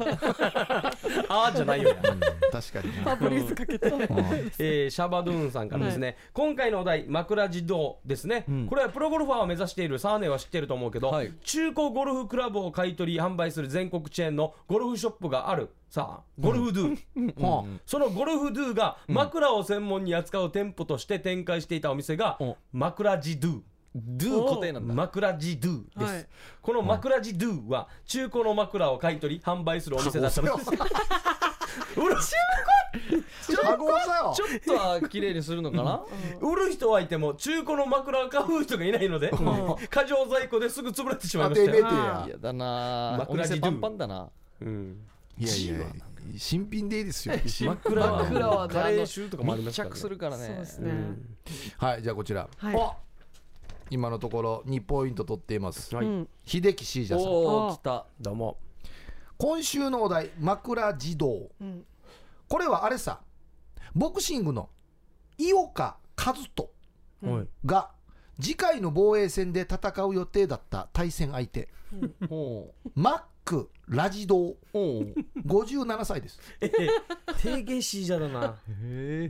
あーじゃないよや。うん確かにねパブリースかけて。えーシャバドゥーンさんからですね、今回のお題枕児童ですね、んこれはプロゴルファーを目指しているサーネは知ってると思うけど、はい。中古ゴルフクラブを買い取り販売する全国チェーンのゴルフショップがあるさあゴルフドゥ、はそのゴルフドゥが枕を専門に扱う店舗として展開していたお店がお枕ジドゥ。ドゥ固定なんだ。枕ジドゥです、はい。この枕ジドゥは中古の枕を買い取り販売するお店だったの。です 売る。ちょっとは綺麗にするのかな？売る人はいても中古の枕を買う人がいないので過剰在庫ですぐ潰れてしまいましたよ。当てめてや。嫌だなお枕店パンパンだな。うんいやいや新品でいいですよ。枕は枕はねカレー臭とかもありま密すから、ね、着するからね。そうですね、はいじゃあこちら。はい。お今のところ2ポイント取っています。はい。うん。秀樹シージャさん。おお来た。どうも。今週のお題枕児童うん。これはあれさ。ボクシングの井岡一人はい。が次回の防衛戦で戦う予定だった対戦相手。おマック・ラジドウお57歳です。え低下シージャだな。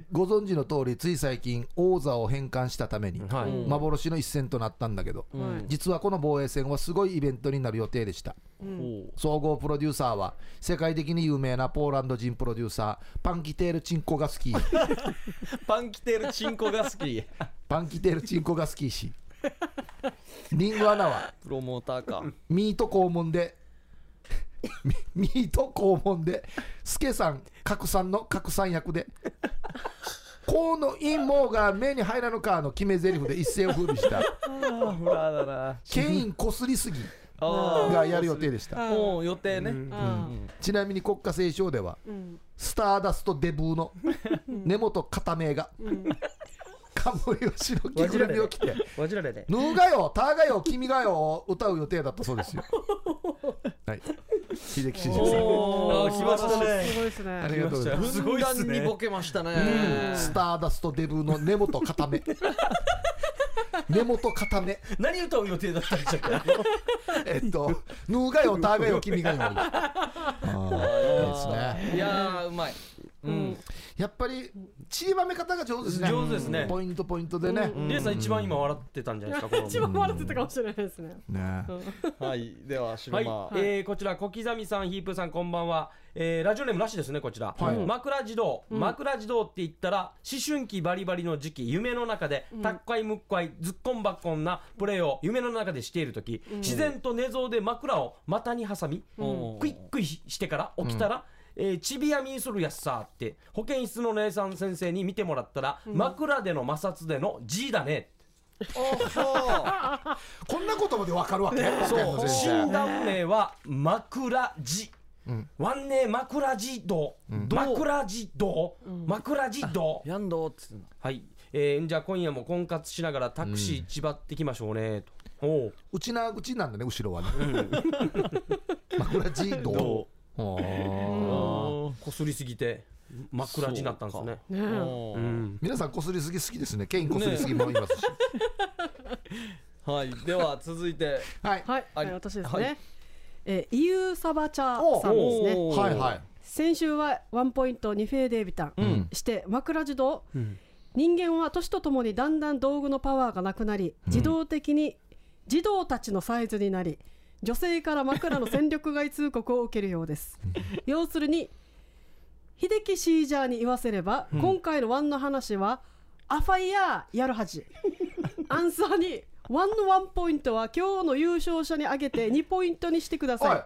ご存知の通りつい最近王座を返還したためにはい、うん。幻の一戦となったんだけどはい実はこの防衛戦はすごいイベントになる予定でした。うん。総合プロデューサーは世界的に有名なポーランド人プロデューサーパンキテールチンコガスキーパンキテールチンコが好き。パンキテールチンコガスキー氏リンゴアナはプロモーターか。ミート肛門でミミート肛門でスケさん角さんの角さん役で 河野陰謀が目に入らぬかの決め台詞で一世を風靡した。フラだな。権威こすりすぎあがやる予定でした。あもう予定ね。あちなみに国家斉唱ではうん。スターダストデブーの根本片目が冠を白着ぐるみを着てわじられね「ぬーがよたーがよ君がよ」を歌う予定だったそうですよ。はい秀樹真司さん。おー。来ましたねすごいですね。ありがとうございます。すごいっすねボケましたね。スターダストデブーの根本片目 根本片目何歌う予定だったんでしたっけ？えっと「ぬーがよたーがよ君がよ」あーいいですね。いやーうまいうん。やっぱり散りばめ方が上手ですね。上手ですね。ポイントポイントでね、リエさん一番今笑ってたんじゃないですか一番笑ってたかもしれないですね。ね。はい。では白はい、間えーこちら小刻みさんヒープーさんこんばんは、えーラジオネームなしですねこちら、はい。枕児童、枕児童って言ったら思春期バリバリの時期夢の中でたっかいむっかいずっこんばっこんなプレーを夢の中でしている時、自然と寝相で枕を股に挟み、うん。クイックイしてから起きたら、えーちびやみするやっさって保健室の姉さん先生に見てもらったら、枕での摩擦での G だねこんなことまでわかるわけ。そう。先診断名は枕地、ワンネ枕地道、枕地道、枕地道、やんどーっつはい、えーじゃあ今夜も婚活しながらタクシー千葉ってきましょうねと、おう。内な口なんだね後ろはね、枕地道こすりすぎて枕地になったんですね。ねううんん。皆さんこすりすぎ好きですね。ケインこすりすぎもいますし、はい。では続いて。はい。はい、はい。私ですね、はい。えーイユーサバチャおさんですね。はいはい。先週はワンポイント2フェーデービタン、ん。して枕児童、ん。人間は年とともにだんだん道具のパワーがなくなり自動的に児童たちのサイズになり女性から枕の戦力外通告を受けるようです。要するに秀樹シージャーに言わせれば、今回のワンの話はアファイヤーやるはじ。アンサーにワンのワンポイントは今日の優勝者に上げて2ポイントにしてください、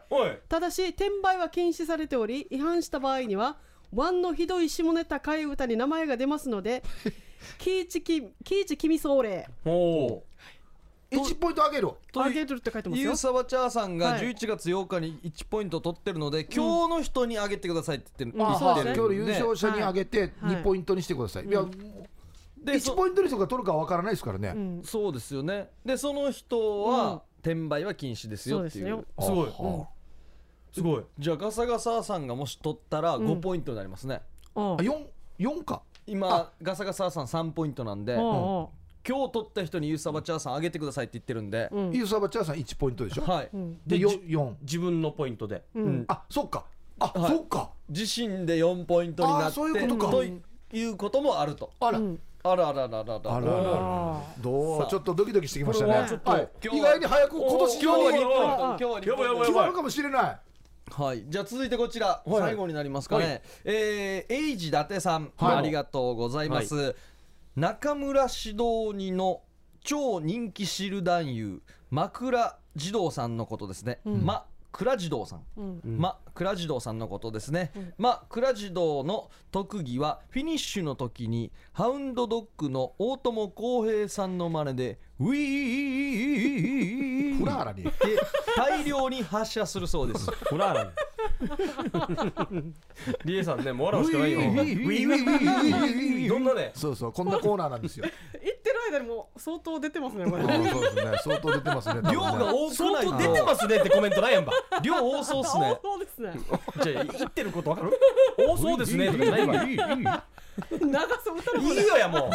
ただし転売は禁止されており違反した場合にはワンのひどい下ネタ替え歌に名前が出ますので キーチキキーチキミソーレ1ポイントあげるとあげるって書いてますよ。ユーサバチャーさんがはい。11月8日に1ポイント取ってるので、今日の人にあげてくださいって言ってる、うん今日の優勝者にあげてはい。2ポイントにしてください、い。や1でそポイントの人が取るかわからないですからね、うん。そうですよね。でその人は、転売は禁止ですよっていう。すすごい、はすごい。じゃあガサガサさんがもし取ったらん。5ポイントになりますね、ああ 4, 4か。今ガサガサさん3ポイントなんで、あ今日取った人にユーサバチャーさんあげてくださいって言ってるんで、うん。ユーサバチャーさん1ポイントでしょ、はい、でで 4, 4自分のポイントで、うん。あそっか。あ、はい。そっか。自身で4ポイントになってそういうことか。ということもあると。あら、うん。あらあらあら。あらあらあら。あらあどうちょっとドキドキしてきましたね。はちょっとはい、今日は意外に早く今年今日は日本あ今日は決まるかもしれない。はい、じゃあ続いてこちら、はい。最後になりますかね、はい。えー、エイジ伊達さん、はい。ありがとうございます、中村指導人の超人気知る男優枕児童さんのことですね、ま倉児童さん、うん。ま倉児童さんのことですね、ま倉児童の特技はフィニッシュの時にハウンドドッグの大友康平さんの真似でウィーフラーラに。で大量に発射するそうです。ほらあらリエさんねもう笑うしかないよ。ウィーウィーウィーウィーウィーどんなね？そうそうこんなコーナーなんですよ。言ってる間にもう相当出てますねこれ。そうですね相当出てますね量が多く相ないと当出てますねってコメントな。いやんば量多そうっすね。そうですね。じゃあ言ってることわかる？多そうですねとかじゃないわ。いい長さ歌のよやもう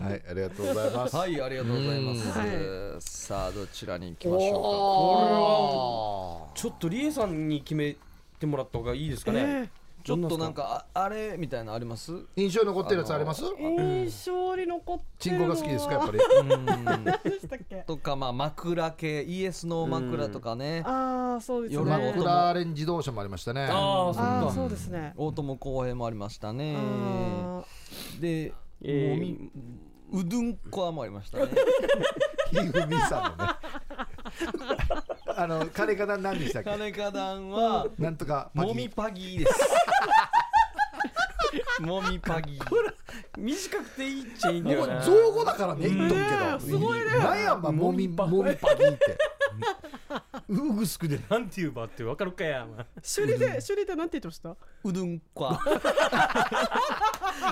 はいありがとうございます。はいありがとうございます、はさあどちらに行きましょおちょっとリエさんに決めてもらった方がいいですかね、うかちょっとなんかああれみたいなのあります？印象に残ってるやつあります？印象に残ってるのはチンコが好きですかやっぱり？何でしたっけ？とかまあ枕系イエスの枕とかね。ああそうですね。音マクラーレン自動車もありましたね。ああそうですね。大友康平もありましたね。あで、えー。うどんこわもありましたね。ひふみさんのねあの金かな何でしたっけ？金花壇はなんとかもみパギーです。もみパギ短くていいっちゃいいんだもうよな造語だからね言っとくけど。すごいね。なんやんばもみもみパギって。うぐすくで。なんて言うばってわかるかやまあ。首里で首里でなんて言ってました？うどんか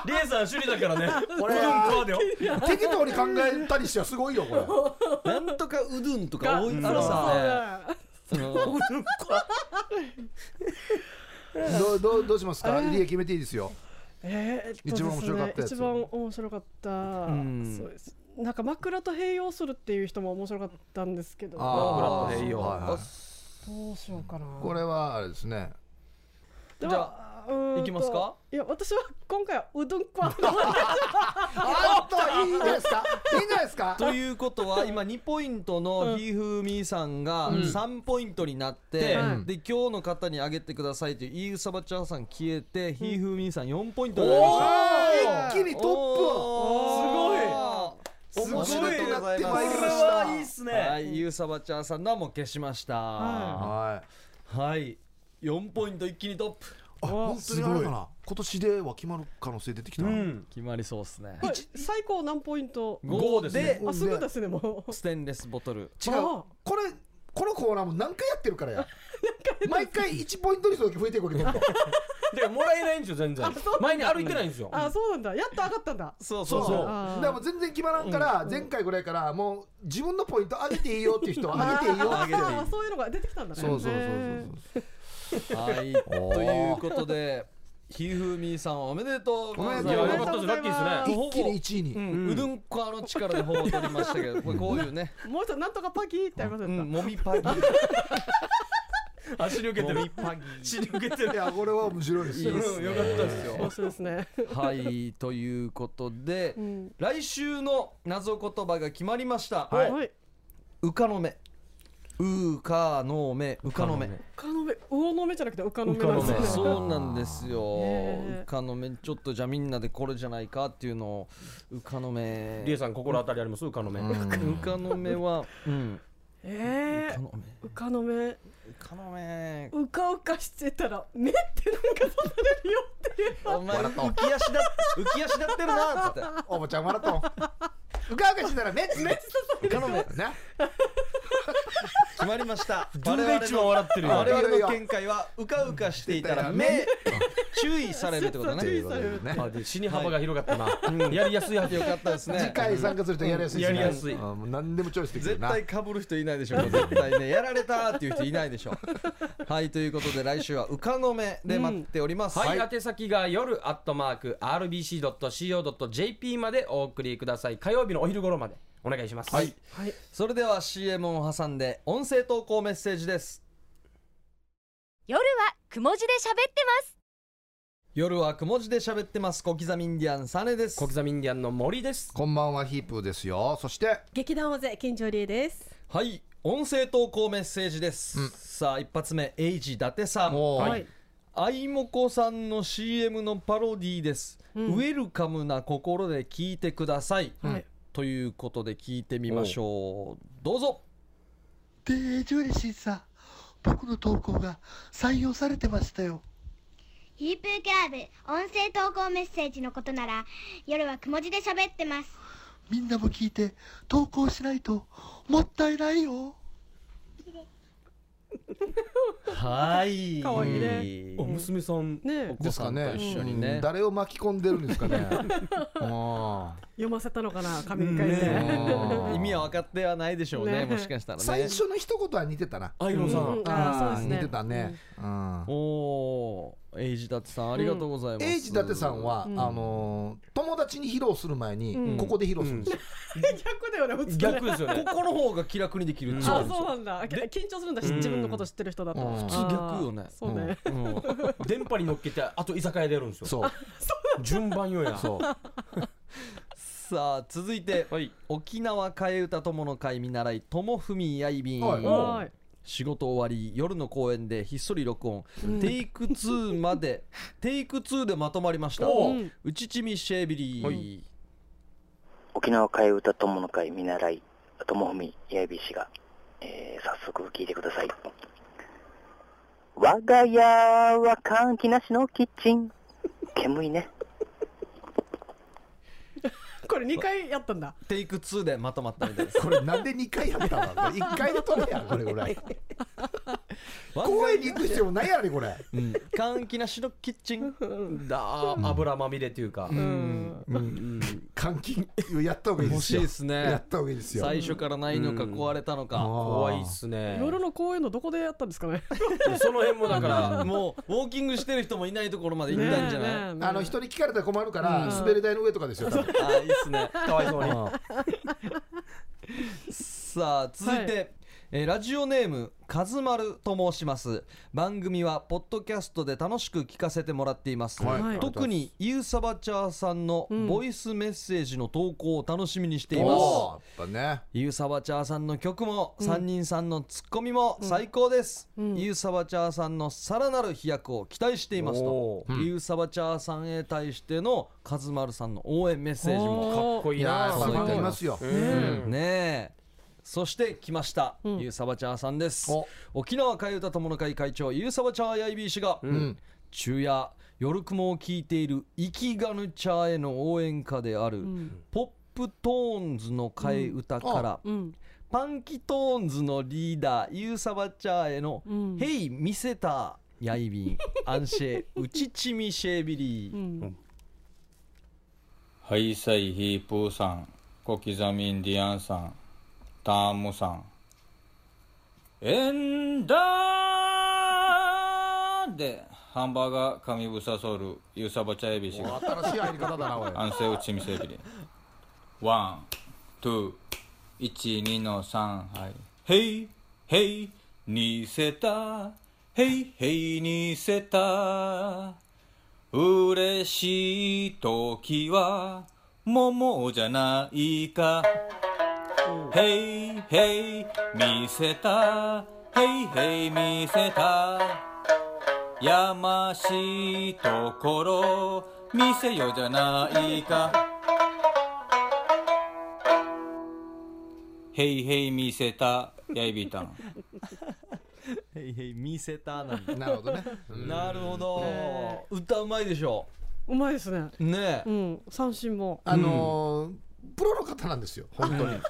リエさん首里だからね。これうどんかだよ。適当に考えたりしてはすごいよこれ。なんとかうどんとか多いからそうさねその どうどうどうしますか？入江決めていいですよ。え一番面白かった一番面白かった、ん。そうです。なんか枕と併用するっていう人も面白かったんですけど。あー。いいよはいはい。どうしようかな。これはあれですね。じゃうーんと。いきますか？いや私は今回はうどんこあっといいんですか？いいんじゃないですか？ということは今2ポイントのひふみさんが3ポイントになって、うん。で今日の方にあげてくださいというイーグサバチャーさん消えて、ひふみさん4ポイントになりました。一気にトップおー面白い。おめでとうございますなってまいりました。これはいいっすねはい、ユーサバチャーさんのはもう消しました。ははい。い、4ポイント一気にトップ。あ本当にあれかな。今年では決まる可能性出てきたな、うん。決まりそうですね。れ最高何ポイント？5ですでね。あすぐですねもう。ステンレスボトル。違う。あこれこのコーナーも何回やってるからや。毎回1ポイントにするだけ増えていくわけどんどんで もらえないんですよ全然。前に歩いてないんですよ。あそうなんだ。やっと上がったんだ。そうそうそう。あーでも全然決まらんから、前回ぐらいからもう自分のポイント上げていいよっていう人は上げていいよ上げてそういうのが出てきたんだね。そうそうそうへそうはい、ということで、ひふみさんおめでとうございいます。やよかったですラッキーですね。一気に1位に、うん、うどんこの力で本を取りましたけど、これ こういうね、ーもう一つなんとかパキーってありませうんん、かもみパギ、足抜けてる。もみパギ。足抜けてる。いやこれは面白いです。よいいですね。よかったですよ。面白いですね。はい、ということでう、ん。来週の謎言葉が決まりました。はい。はいうかのめ。うかのめ、うかのめ。うかのめ。魚の目じゃなくてうかのめなんですね。そうなんですよ。うかのめ、ちょっとじゃあみんなでこれじゃないかっていうのを、うかのめ。リエさん心当たりあります？うかのめ。うかのめは、うん。えー。うかのめ。うかのめうか。うかうかしてたら目ってなんか刺されるよっていう。お前浮き足だ浮き足立ってるなっつって。おばちゃん笑ったもん。うかうかしたらめっめっうかのめな。決まりました。全然一番笑ってるよ。我々の見解はうかうかしていたら目注意されるってことね。注意されるねあで死に幅が広がったな。やりやすいはず。よかったですね。次回参加するとやりやすいやりやすい。うんもう何でもチョイスできるな。絶対かぶる人いないでしょ絶対ねやられたっていう人いないでしょ はいということで来週はうかのめで待っております、はい、宛先が夜アットマーク RBC.CO.JP までお送りください。火曜日のお昼頃までお願いします。はい。はい。それでは CM を挟んで音声投稿メッセージです。夜はくも字で喋ってます。夜はくも字で喋ってます。小刻みインディアンサネです。小刻みインディアンの森です。こんばんはヒープーですよ。そして劇団大勢金城理恵です。はい音声投稿メッセージです、うん。さあ一発目エイジ伊達さん。はい。あい。もこさんの CM のパロディーです、うん。ウェルカムな心で聞いてください、はい。ということで聞いてみましょう。どうぞ。デージ嬉しいさ僕の投稿が採用されてましたよ。ヒープークラブ音声投稿メッセージのことなら夜はくも字で喋ってますみんなも聞いて投稿しないともったいないよ。はい。かわいいね。お娘さんねお子さんと一緒にね。誰を巻き込んでるんですかね。あ 読ませたのかな紙に書いて、ー意味は分かってはないでしょうねね。もしかしたらね。最初の一言は似てたな。アイロンさうん。ん。あーそうですね。似てたね、うん。おおー。エイジ伊達さんありがとうございます、エイジ伊達さんは、うん。あのー友達に披露する前に、うん。ここで披露するんですよ、逆だよね普通ね逆ですよね。ここの方が気楽にできるってあことそうなんだ。緊張するんだ。し自分のこと知ってる人だと、うん普通逆よね。そうね、うん。電波に乗っけてあと居酒屋でやるんですよ。そう。順番よや。そう。さあ続いてはい。沖縄替え歌友の会見習い友文やいびん、はい。はい仕事終わり夜の公演でひっそり録音、テイク2まで テイク2でまとまりました。おう。うちちみシェービリー、はい。沖縄替え歌友の会見習い友文やいびしが、えー早速聞いてください我が家は換気なしのキッチン。煙いね。これ2回やったんだ。テイク2でまとまったみたいです。これなんで2回やったの ?1 回で取れやん、これぐらい。公園に行く必要ないやろねこれ。うん。換気なしのキッチン。だ。油まみれというか、換気やった方がいいですよ。欲しいですね。やった方がいいですよ。最初からないのか壊れたのか、怖いっすね。夜の公園のどこでやったんですかね？その辺もだからもうウォーキングしてる人もいないところまで行ったんじゃない、あの人に聞かれたら困るから滑り台の上とかですよ多分。あいいっすね。かわいそうに。さあ続いて、えーラジオネームかずまると申します。番組はポッドキャストで楽しく聞かせてもらっています、はい。特にゆうさばちゃーさんのボイスメッセージの投稿を楽しみにしています、ゆうさばちゃーさんの曲も、三人さんのツッコミも最高です、ゆうさばちゃーさんのさらなる飛躍を期待していますと。お、ゆうさばちゃーさんへ対してのかずまるさんの応援メッセージも。かっこいいなー。ファンがいますよ。うん。ねえそして来ました、ゆうさばちゃーさんです。お。沖縄替え歌友の会会長ゆうさばちゃーやいびー氏が、ん。昼夜夜雲を聞いている生きがぬちゃーへの応援歌である、ポップトーンズの替え歌から、うん。パンキトーンズのリーダーユーサバチャーへのん「ヘイ見せたやいびんアンシェウチチミシェビリー」うん。ハイサイヒープーさん、小刻みインディアンさん、タームさん。エンダーで、ハンバーガー神ぶさソル、ユーサバチャエビシが、新しい入り方だなおい安静打ち見せびり。ワン、ツー、一、二の三、はい。ヘイ、ヘイ、似せた、ヘイ、ヘイ、似せた。嬉しい時は桃じゃないかヘイヘイ見せた。ヘイヘイ見せた。やましいところ見せよじゃないか。ヘイヘイ見せた。やいびたん。ヘイヘイ見せた。なんだ。なるほどね。なるほど。歌うまいでしょ。うまいですね。ねえ。うん。三振も。あのープロの方なんですよ。本当に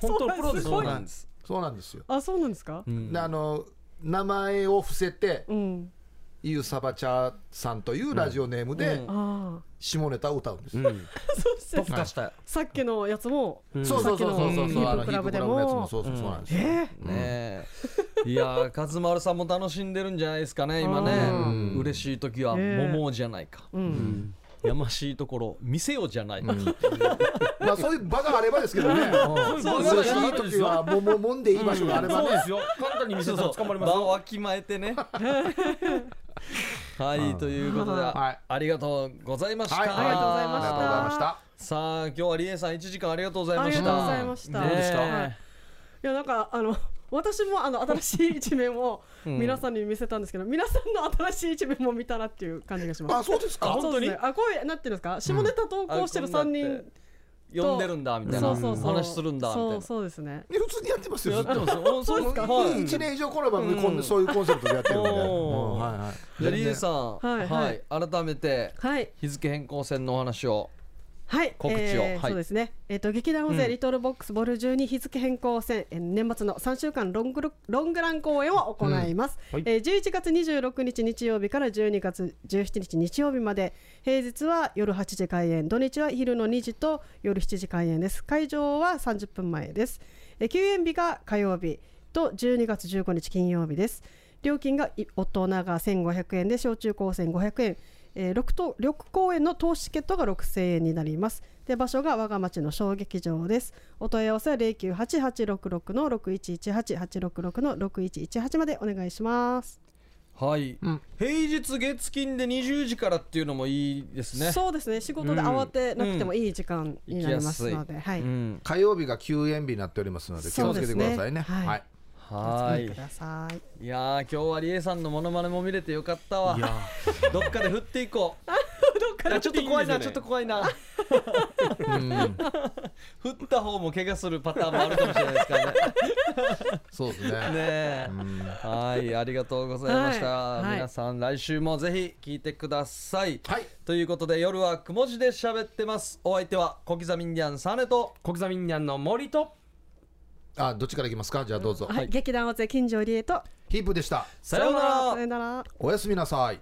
本当のプロです？そうよなんです。そうなんですよ。あそうなんですか？うん。であの名前を伏せてうん。ゆうさばちゃさんというラジオネームでああ。下ネタを歌うんです、そして特化した。よさっきのやつもそうそうそうそうそう。さっきのあのヒープクラブでも。ヒープクラブのやつもそうそうそうなんですよ、ねえ。いやー勝丸さんも楽しんでるんじゃないですかね今ね。うん。嬉しい時は桃じゃないか。うんやましいところ。見せよじゃない。かまあそういう場があればですけどね。そう嬉しい時はもももんでいい場所があればね。そうですよ。簡単に見せたら捕まりますよ。場をわきまえてね。はいということで、はい。ありがとうございました、はいありがとうございました。ありがとうございましたさあ今日はリエさん1時間ありがとうございました。ありがとうございました。ねえ。どうでした？はい。いやなんかあの私もあの新しい一面を 皆さんに見せたんですけど、皆さんの新しい一面も見たなっていう感じがします。あそうですか？そうですね。あこういうなんていうんですか？下ネタ投稿してる三人、呼んでるんだみたいなそうそうそう。話するんだみたいな。そうそうですね。普通にやってますよやってますよ。そうですか？はい。1年以上この番組そういうコンセプトでやってるんで、おー。うんはいはい。じゃあリエさん。はい。はい。改めてはい。日付変更線のお話をはい。告知を。えーはい。そうですね。えっ、と劇団大勢、うん。リトルボックスボル12日付変更線、えー年末の3週間ロングルロングラン公演を行います。はい。えー11月26日日曜日から12月17日日曜日まで。平日は夜8時開演土日は昼の2時と夜7時開演です。会場は30分前です、えー休演日が火曜日と12月15日金曜日です。料金がい大人が1500円で小中高生500円えー、6, と6公演の投資チケットが6000円になります。で場所が我が町の小劇場です。お問い合わせは098866の6118866の6118までお願いします。はい、うん。平日月金で20時からっていうのもいいですね。そうですね。仕事で慌てなくてもいい時間になりますので、はい、うん。火曜日が休演日になっておりますので気をつけてくださいね。そうですね。はいはいはい。い。いやー今日はリエさんのモノマネも見れてよかったわ。どっかで振っていこう。どっかいやちょっと怖いな、ちょっと怖いな。うん。振った方も怪我するパターンもあるかもしれないですからね。そうですね。ねえ。はいありがとうございました、皆さん来週もぜひ聞いてください。はい。ということで夜はくも字で喋ってます。お相手は小刻みインディアンサネと。小刻みにゃんの森とあどっちからいきますか？じゃあどうぞ、はい、劇団大津金城理恵と。ヒープでした。さようなら。さよなら。おやすみなさい